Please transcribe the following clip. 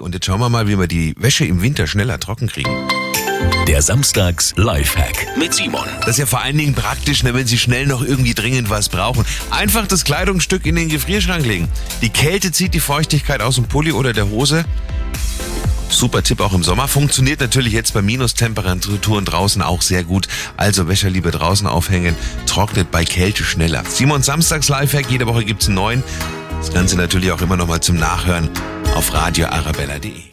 Und jetzt schauen wir mal, wie wir die Wäsche im Winter schneller trocken kriegen. Der Samstags Lifehack mit Simon. Das ist ja vor allen Dingen praktisch, ne, wenn Sie schnell noch irgendwie dringend was brauchen. Einfach das Kleidungsstück in den Gefrierschrank legen. Die Kälte zieht die Feuchtigkeit aus dem Pulli oder der Hose. Super Tipp auch im Sommer. Funktioniert natürlich jetzt bei Minustemperaturen draußen auch sehr gut. Also Wäsche lieber draußen aufhängen. Trocknet bei Kälte schneller. Simon Samstags Lifehack. Jede Woche gibt's einen neuen. Das Ganze natürlich auch immer noch mal zum Nachhören auf radioarabella.de.